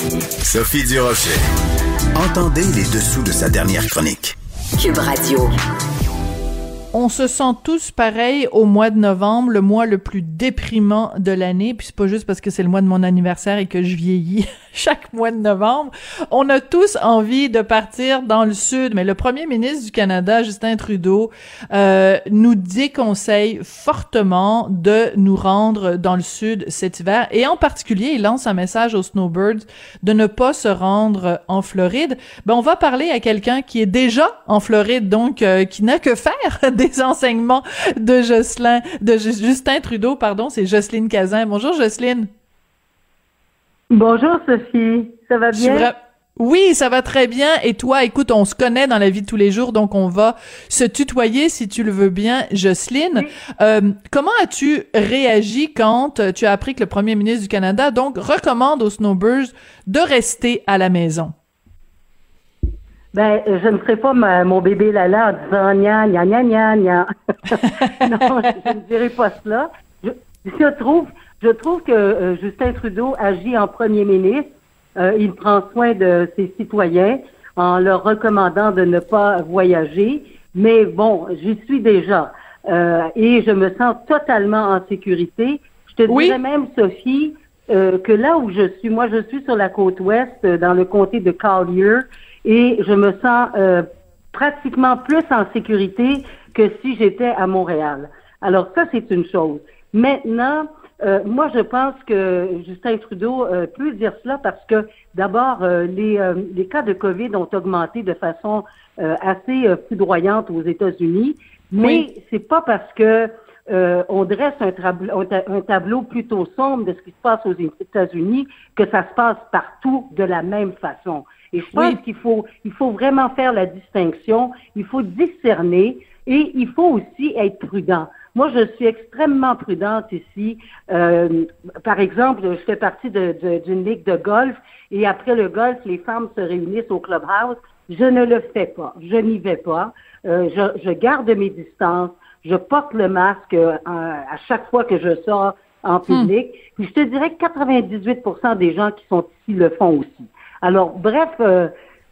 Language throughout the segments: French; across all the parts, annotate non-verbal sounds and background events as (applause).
Sophie Durocher. Entendez les dessous de sa dernière chronique. Cube Radio. On se sent tous pareil au mois de novembre, le mois le plus déprimant de l'année, puis c'est pas juste parce que c'est le mois de mon anniversaire et que je vieillis (laughs) (laughs) chaque mois de novembre. On a tous envie de partir dans le sud, mais le premier ministre du Canada, Justin Trudeau, euh, nous déconseille fortement de nous rendre dans le sud cet hiver, et en particulier, il lance un message aux snowbirds de ne pas se rendre en Floride. Ben, on va parler à quelqu'un qui est déjà en Floride, donc euh, qui n'a que faire (laughs) des enseignements de Jocelyn, de Justin Trudeau, pardon, c'est Jocelyne Cazin. Bonjour Jocelyne. Bonjour Sophie, ça va bien? Oui, ça va très bien. Et toi, écoute, on se connaît dans la vie de tous les jours, donc on va se tutoyer si tu le veux bien, Jocelyne. Euh, comment as-tu réagi quand euh, tu as appris que le premier ministre du Canada donc recommande aux snowbirds de rester à la maison? Ben, je ne ferai pas mon bébé Lala en disant nia, nia, nia. non, je, ne dirai pas cela. Je, trouve, je trouve que euh, Justin Trudeau agit en premier ministre. Euh, il prend soin de ses citoyens en leur recommandant de ne pas voyager. Mais bon, j'y suis déjà. Euh, et je me sens totalement en sécurité. Je te dirais même, Sophie, que là où je suis, moi je suis sur la côte ouest, dans le comté de Collier, et je me sens euh, pratiquement plus en sécurité que si j'étais à Montréal. Alors ça, c'est une chose. Maintenant, euh, moi, je pense que Justin Trudeau euh, peut dire cela parce que d'abord, les, les cas de COVID ont augmenté de façon assez foudroyante aux États-Unis, mais c'est pas parce que on dresse un, un, tableau plutôt sombre de ce qui se passe aux États-Unis que ça se passe partout de la même façon. Et je pense qu'il faut, il faut vraiment faire la distinction, il faut discerner et il faut aussi être prudent. Moi, je suis extrêmement prudente ici. Euh, par exemple, je fais partie d'une ligue de golf et après le golf, les femmes se réunissent au clubhouse. Je ne le fais pas. Je n'y vais pas. Euh, je, je, garde mes distances. Je porte le masque euh, à chaque fois que je sors en hmm. public. Puis je te dirais que 98% des gens qui sont ici le font aussi. Alors, bref, euh,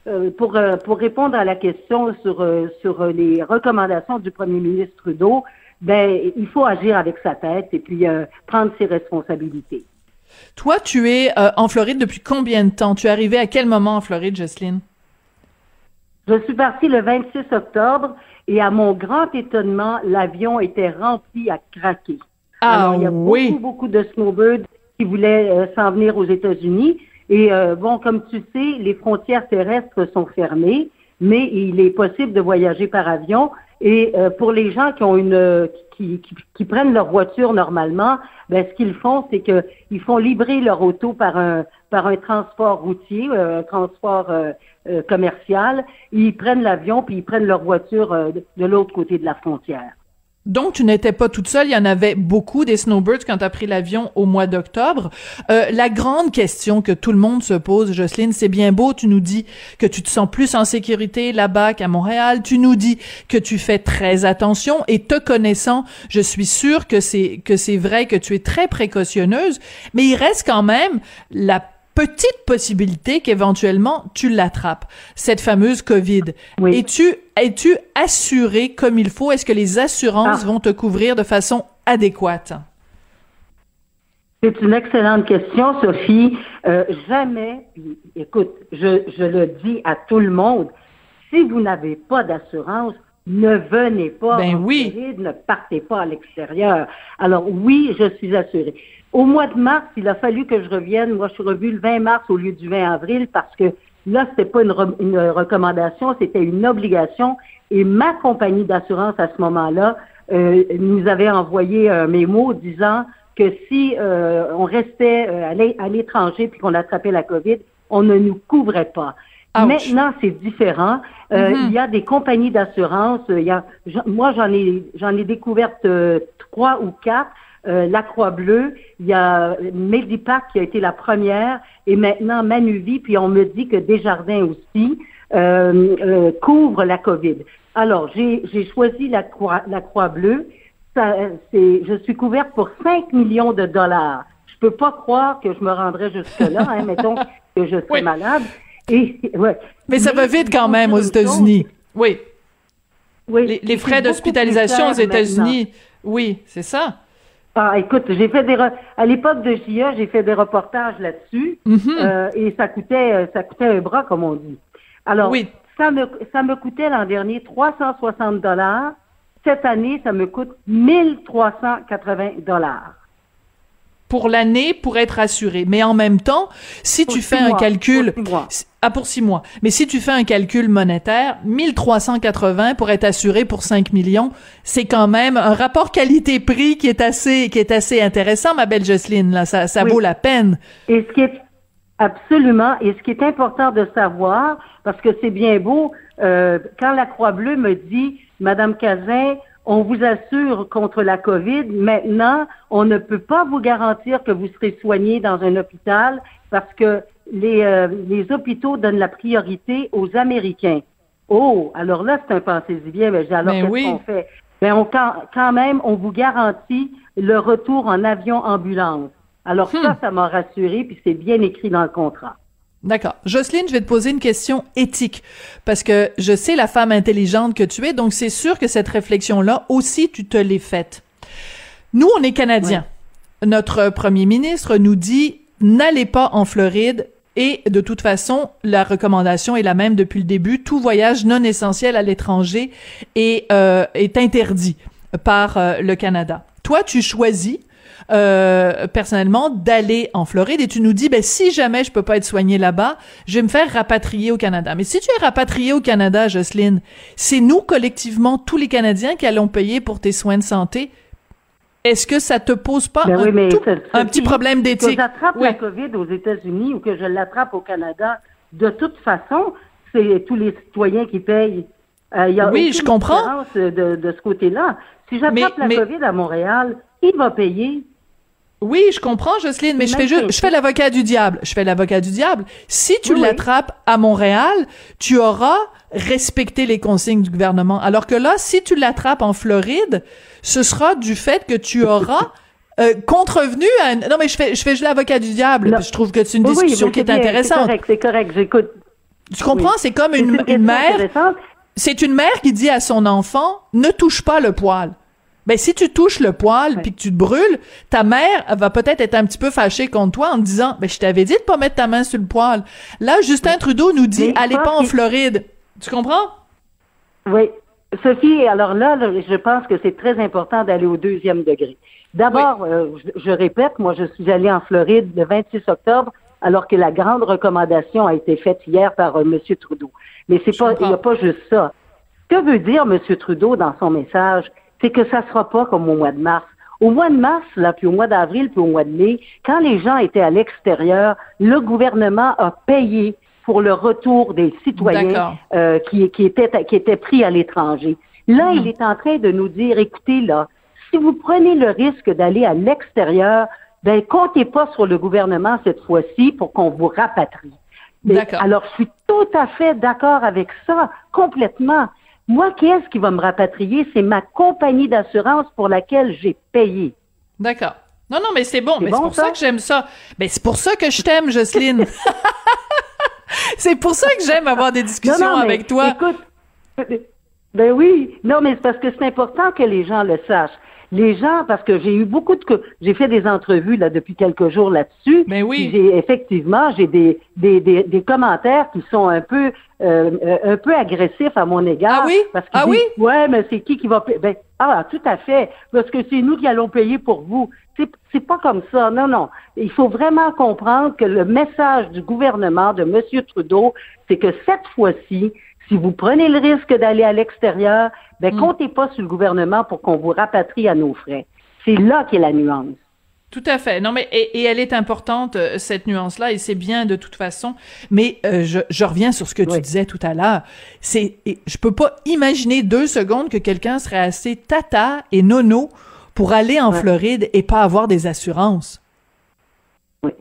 euh, pour, euh, pour répondre à la question sur, sur les recommandations du premier ministre Trudeau, ben, il faut agir avec sa tête et puis prendre ses responsabilités. Toi, tu es en Floride depuis combien de temps? Tu es arrivé à quel moment en Floride, Jocelyne? Je suis partie le 26 octobre et à mon grand étonnement, l'avion était rempli à craquer. Ah il y a oui. beaucoup, beaucoup de snowbirds qui voulaient s'en venir aux États-Unis. Et euh, bon, comme tu sais, les frontières terrestres sont fermées, mais il est possible de voyager par avion. Et euh, pour les gens qui ont une qui, qui, prennent leur voiture normalement, ben ce qu'ils font, c'est qu'ils font libérer leur auto par un par un transport routier, euh, un transport commercial. Ils prennent l'avion puis ils prennent leur voiture de l'autre côté de la frontière. Donc, tu n'étais pas toute seule. Il y en avait beaucoup des snowbirds quand tu as pris l'avion au mois d'octobre. Euh, la grande question que tout le monde se pose, Jocelyne, c'est bien beau. Tu nous dis que tu te sens plus en sécurité là-bas qu'à Montréal. Tu nous dis que tu fais très attention et te connaissant, je suis sûre que c'est que c'est vrai que tu es très précautionneuse. Mais il reste quand même la petite possibilité qu'éventuellement tu l'attrapes, cette fameuse COVID. Oui. Es-tu es-tu assuré comme il faut? Est-ce que les assurances ah. vont te couvrir de façon adéquate? C'est une excellente question, Sophie. Euh, jamais, écoute, je, je le dis à tout le monde, si vous n'avez pas d'assurance, ne venez pas ben en oui. ne partez pas à l'extérieur. Alors oui, je suis assurée. Au mois de mars, il a fallu que je revienne. Moi, je suis revue le 20 mars au lieu du 20 avril parce que là, c'était pas une, recommandation, c'était une obligation. Et ma compagnie d'assurance à ce moment-là euh, nous avait envoyé un mémo disant que si euh, on restait euh, à l'étranger puis qu'on attrapait la COVID, on ne nous couvrait pas. Maintenant, c'est différent. Mm-hmm. Il y a des compagnies d'assurance. Il y a, moi, j'en ai, j'en ai découvert trois ou quatre euh, la Croix-Bleue, il y a Medipac qui a été la première, et maintenant Manuvie, puis on me dit que Desjardins aussi euh, euh, couvre la COVID. Alors, j'ai choisi la Croix, la Croix-Bleue. je suis couverte pour 5 millions de dollars. Je peux pas croire que je me rendrais jusque-là, hein, (laughs) mettons. que je serais malade. Et, ouais. Mais ça va vite quand même aux États-Unis. Oui. Oui. Les, frais d'hospitalisation aux États-Unis. Oui, c'est ça. Ah, écoute, j'ai fait des à l'époque de JA, j'ai fait des reportages là-dessus mm-hmm. euh, et ça coûtait euh, ça coûtait un bras comme on dit. Alors, oui. ça me ça me coûtait l'an dernier 360 dollars. Cette année, ça me coûte 1380 dollars pour l'année pour être assuré. Mais en même temps, si tu fais un calcul, pour ah pour six mois. Mais si tu fais un calcul monétaire, 1380 pour être assuré pour 5 millions, c'est quand même un rapport qualité-prix qui est assez qui est assez intéressant, ma belle Jocelyne. Là, ça, ça vaut la peine. Et ce qui est absolument, et ce qui est important de savoir, parce que c'est bien beau, euh, quand la Croix Bleue me dit, Madame Cazin, on vous assure contre la COVID. Maintenant, on ne peut pas vous garantir que vous serez soigné dans un hôpital parce que les, euh, les hôpitaux donnent la priorité aux Américains. Oh, alors là, c'est un pensez-y bien, mais alors qu'est-ce qu'on fait? Ben, on, quand, même, on vous garantit le retour en avion ambulance. Alors ça, hmm. ça m'a rassuré, puis c'est bien écrit dans le contrat. D'accord. Jocelyne, je vais te poser une question éthique parce que je sais la femme intelligente que tu es, donc c'est sûr que cette réflexion-là aussi, tu te l'es faite. Nous, on est Canadiens. Notre premier ministre nous dit n'allez pas en Floride et de toute façon, la recommandation est la même depuis le début. Tout voyage non essentiel à l'étranger est, euh, est interdit par euh, le Canada. Toi, tu choisis euh, personnellement d'aller en Floride et tu nous dis ben si jamais je peux pas être soigné là-bas, je vais me faire rapatrier au Canada. Mais si tu es rapatrié au Canada, Jocelyne, c'est nous collectivement tous les Canadiens qui allons payer pour tes soins de santé. Est-ce que ça te pose pas ben un, petit problème d'éthique? Que j'attrape la COVID aux États-Unis ou que je l'attrape au Canada, de toute façon, c'est tous les citoyens qui payent. Euh, y a oui, je comprends. De, de ce côté-là. Si j'attrape la COVID à Montréal, il va payer? Oui, je comprends, Jocelyne, mais je fais juste, je fais l'avocat du diable. Je fais l'avocat du diable. Si tu l'attrapes à Montréal, tu auras respecté les consignes du gouvernement. Alors que là, si tu l'attrapes en Floride, ce sera du fait que tu auras euh, contrevenu à... Non, mais je fais, je fais juste l'avocat du diable. Je trouve que c'est une discussion qui est intéressante. C'est correct, c'est correct, j'écoute. Tu comprends? C'est comme une, une mère... C'est une mère qui dit à son enfant, ne touche pas le poil ben si tu touches le poil puis que tu te brûles, ta mère va peut-être être un petit peu fâchée contre toi en disant ben je t'avais dit de pas mettre ta main sur le poil. Là Justin Trudeau nous dit allez pas en Floride. Tu comprends? Oui. Sophie, alors là, je pense que c'est très important d'aller au deuxième degré. D'abord, euh, je, répète, moi je suis allée en Floride le 26 octobre alors que la grande recommandation a été faite hier par euh, M. Trudeau. Mais c'est pas, il n'y a pas juste ça. Que veut dire M. Trudeau dans son message? C'est que ça sera pas comme au mois de mars. Au mois de mars, là, puis au mois d'avril, puis au mois de mai, quand les gens étaient à l'extérieur, le gouvernement a payé pour le retour des citoyens euh, qui, qui, étaient, qui étaient pris à l'étranger. Là, il mhm. est en train de nous dire, écoutez, là, si vous prenez le risque d'aller à l'extérieur, ben comptez pas sur le gouvernement cette fois-ci pour qu'on vous rapatrie. Alors, je suis tout à fait d'accord avec ça, complètement. Moi, qui est-ce qui va me rapatrier? C'est ma compagnie d'assurance pour laquelle j'ai payé. D'accord. Non, non, mais c'est bon. Mais c'est pour ça? que j'aime ça. Mais c'est pour ça que je t'aime, Jocelyne. (laughs) c'est pour ça que j'aime avoir des discussions avec toi. Écoute, ben oui. Non, mais c'est parce que c'est important que les gens le sachent les gens, parce que j'ai eu beaucoup de, j'ai fait des entrevues là depuis quelques jours là-dessus. Mais oui. J'ai effectivement, j'ai des, des, des, des, commentaires qui sont un peu, euh, un peu agressifs à mon égard. Ah oui? Parce ah oui? Ouais, mais c'est qui qui va payer? Ben, ah, tout à fait, parce que c'est nous qui allons payer pour vous. C'est, c'est pas comme ça. Non, non. Il faut vraiment comprendre que le message du gouvernement de M. Trudeau, c'est que cette fois-ci, si vous prenez le risque d'aller à l'extérieur, ben mm. comptez pas sur le gouvernement pour qu'on vous rapatrie à nos frais. C'est là qu'est la nuance. Tout à fait. Non, mais et, elle est importante euh, cette nuance-là, et c'est bien de toute façon. Mais euh, je, je, reviens sur ce que tu disais tout à l'heure. C'est, je peux pas imaginer deux secondes que quelqu'un serait assez tata et nono pour aller en Floride et pas avoir des assurances. Oui.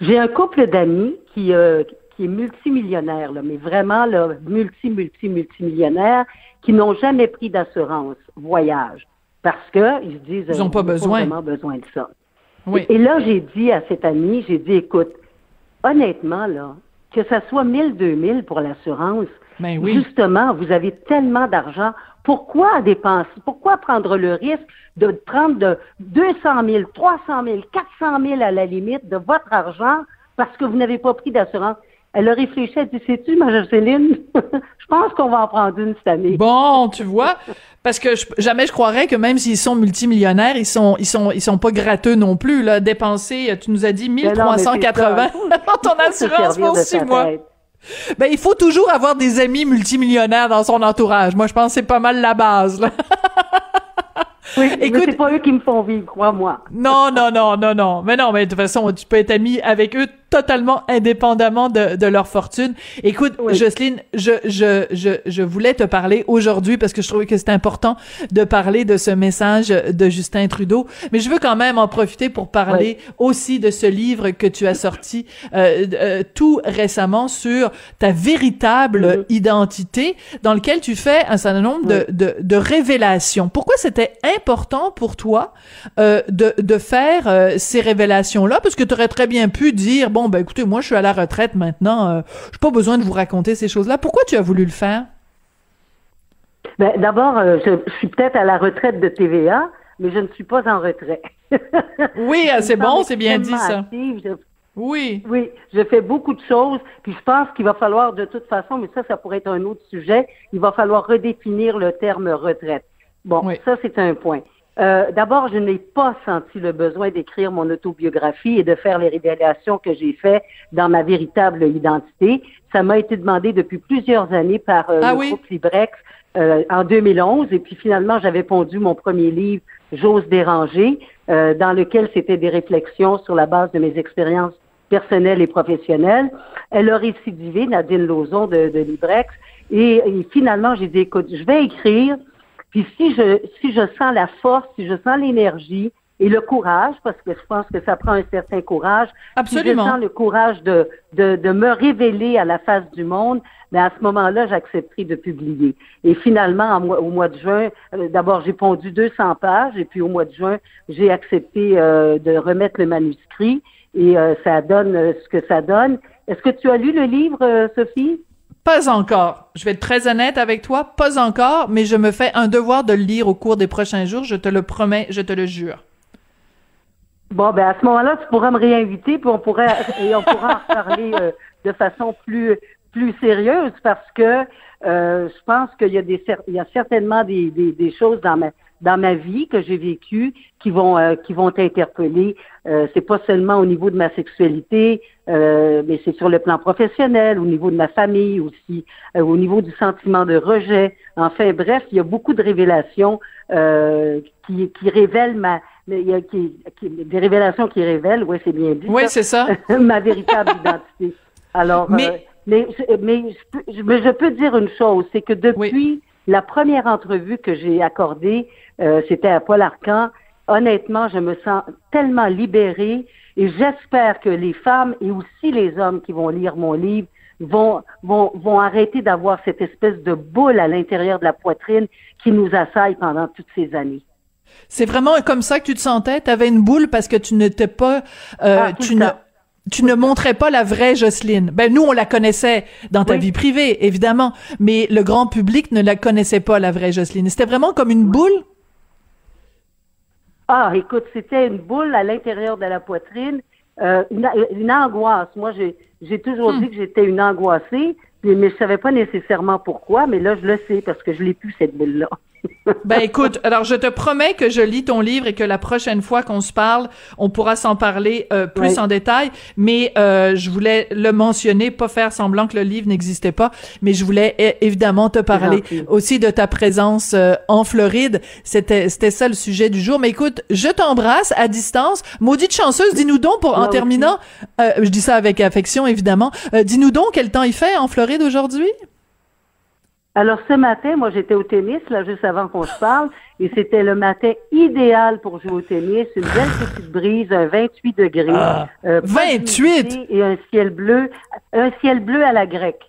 J'ai un couple d'amis qui, euh, qui est multimillionnaire, là, mais vraiment là, multi, multi, multimillionnaire, qui n'ont jamais pris d'assurance voyage parce que ils se disent ils n'ont pas besoin. vraiment besoin de ça. Oui. Et, là, j'ai dit à cet ami, j'ai dit, écoute, honnêtement, là, que ça soit 1000, 2000 pour l'assurance, ben oui. justement, vous avez tellement d'argent. Pourquoi dépenser? Pourquoi prendre le risque de prendre de 200 000, 300 000, 400 000 à la limite de votre argent parce que vous n'avez pas pris d'assurance? Elle a réfléchi, elle dit, sais-tu, ma Jocelyne, (laughs) je pense qu'on va en prendre une cette année. Bon, tu vois, parce que jamais je croirais que même s'ils sont multimillionnaires, ils sont, ils sont, ils sont pas gratteux non plus, là, dépenser, tu nous as dit 1380 (laughs) dans ton assurance pour six mois. Ben, il faut toujours avoir des amis multimillionnaires dans son entourage. Moi, je pense que c'est pas mal la base, là. Oui, Écoute, c'est pas eux qui me font vivre, crois-moi. Non, non, non, non, non. Mais non, mais de toute façon, tu peux être ami avec eux totalement indépendamment de, de leur fortune. Écoute, Jocelyne, je, je, je, je voulais te parler aujourd'hui parce que je trouvais que c'était important de parler de ce message de Justin Trudeau, mais je veux quand même en profiter pour parler aussi de ce livre que tu as sorti euh, euh, tout récemment sur ta véritable mm-hmm. identité, dans lequel tu fais un certain nombre de, de, de, révélations. Pourquoi c'était important pour toi euh, de, de faire euh, ces révélations-là? Parce que tu aurais très bien pu dire, bon, ben écoutez, moi je suis à la retraite maintenant, euh, j'ai pas besoin de vous raconter ces choses-là. Pourquoi tu as voulu le faire? Ben, d'abord, euh, je, suis peut-être à la retraite de TVA, mais je ne suis pas en retrait. oui, (laughs) c'est bon, c'est bien dit ça. Oui. Oui, je fais beaucoup de choses, puis je pense qu'il va falloir de toute façon, mais ça, ça pourrait être un autre sujet, il va falloir redéfinir le terme retraite. Bon, ça, c'est un point. Euh, d'abord, je n'ai pas senti le besoin d'écrire mon autobiographie et de faire les révélations que j'ai faites dans ma véritable identité. Ça m'a été demandé depuis plusieurs années par euh, ah le groupe Librex euh, en 2011. Et puis finalement, j'avais pondu mon premier livre, J'ose déranger, dans lequel c'était des réflexions sur la base de mes expériences personnelles et professionnelles. Elle a récidivé, Nadine Lauzon de, de Librex. Et, et finalement, j'ai dit, écoute, je vais écrire puis si je, si je sens la force, si je sens l'énergie et le courage, parce que je pense que ça prend un certain courage. Absolument. Si je sens le courage de, de, de me révéler à la face du monde, mais ben, à ce moment-là, j'accepterai de publier. Et finalement, au mois de juin, euh, d'abord, j'ai pondu 200 pages, et puis au mois de juin, j'ai accepté euh, de remettre le manuscrit, et euh, ça donne ce que ça donne. Est-ce que tu as lu le livre, Sophie? Pas encore. Je vais être très honnête avec toi, pas encore, mais je me fais un devoir de le lire au cours des prochains jours, je te le promets, je te le jure. Bon, ben à ce moment-là, tu pourras me réinviter, puis on pourrait et on pourra en parler euh, de façon plus plus sérieuse parce que euh, je pense qu'il y a y a certainement des, des, des choses dans ma dans ma vie que j'ai vécues qui vont euh, qui vont t'interpeller. Euh, c'est pas seulement au niveau de ma sexualité, euh, mais c'est sur le plan professionnel, au niveau de ma famille aussi, euh, au niveau du sentiment de rejet. Enfin bref, il y a beaucoup de révélations qui, qui révèlent ma il y a qui, des révélations qui révèlent, oui, c'est bien dit. Oui, c'est ça. (laughs) ma véritable (laughs) identité. Alors, mais, mais, mais, je, mais, je, peux dire une chose, c'est que depuis la première entrevue que j'ai accordée, euh, c'était à Paul Arcan. Honnêtement, je me sens tellement libérée et j'espère que les femmes et aussi les hommes qui vont lire mon livre vont, vont, vont arrêter d'avoir cette espèce de boule à l'intérieur de la poitrine qui nous assaille pendant toutes ces années. C'est vraiment comme ça que tu te sentais? Tu avais une boule parce que tu n'étais pas... Euh, ah, tu ne tu ne montrais pas la vraie Jocelyne. Ben nous on la connaissait dans ta vie privée évidemment, mais le grand public ne la connaissait pas la vraie Jocelyne. C'était vraiment comme une boule? Ah, écoute, c'était une boule à l'intérieur de la poitrine, euh, une, angoisse. Moi, j'ai toujours hmm. dit que j'étais une angoissée, mais je savais pas nécessairement pourquoi, mais là, je le sais parce que je l'ai plus, cette boule-là. Ben écoute, alors je te promets que je lis ton livre et que la prochaine fois qu'on se parle, on pourra s'en parler euh, plus en détail. Mais euh, je voulais le mentionner, pas faire semblant que le livre n'existait pas, mais je voulais évidemment te parler aussi de ta présence euh, en Floride. C'était c'était ça le sujet du jour. Mais écoute, je t'embrasse à distance. Maudite chanceuse, dis-nous donc pour en terminant, je dis ça avec affection évidemment. dis-nous donc quel temps il fait en Floride aujourd'hui? Alors ce matin, moi j'étais au tennis, là, juste avant qu'on se parle, et c'était le matin idéal pour jouer au tennis, une belle petite brise, un 28 degrés. 28! Ah, euh, et un ciel bleu, un ciel bleu à la grecque.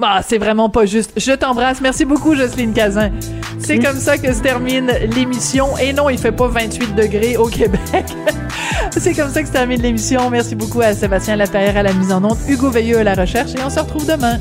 Bah, (laughs) c'est vraiment pas juste. Je t'embrasse. Merci beaucoup, Jocelyne Cazin. C'est comme ça que se termine l'émission. Et non, il fait pas 28 degrés au Québec. (laughs) c'est comme ça que se termine l'émission. Merci beaucoup à Sébastien Laperrière à la mise en onde, Hugo Veilleux à la recherche et on se retrouve demain.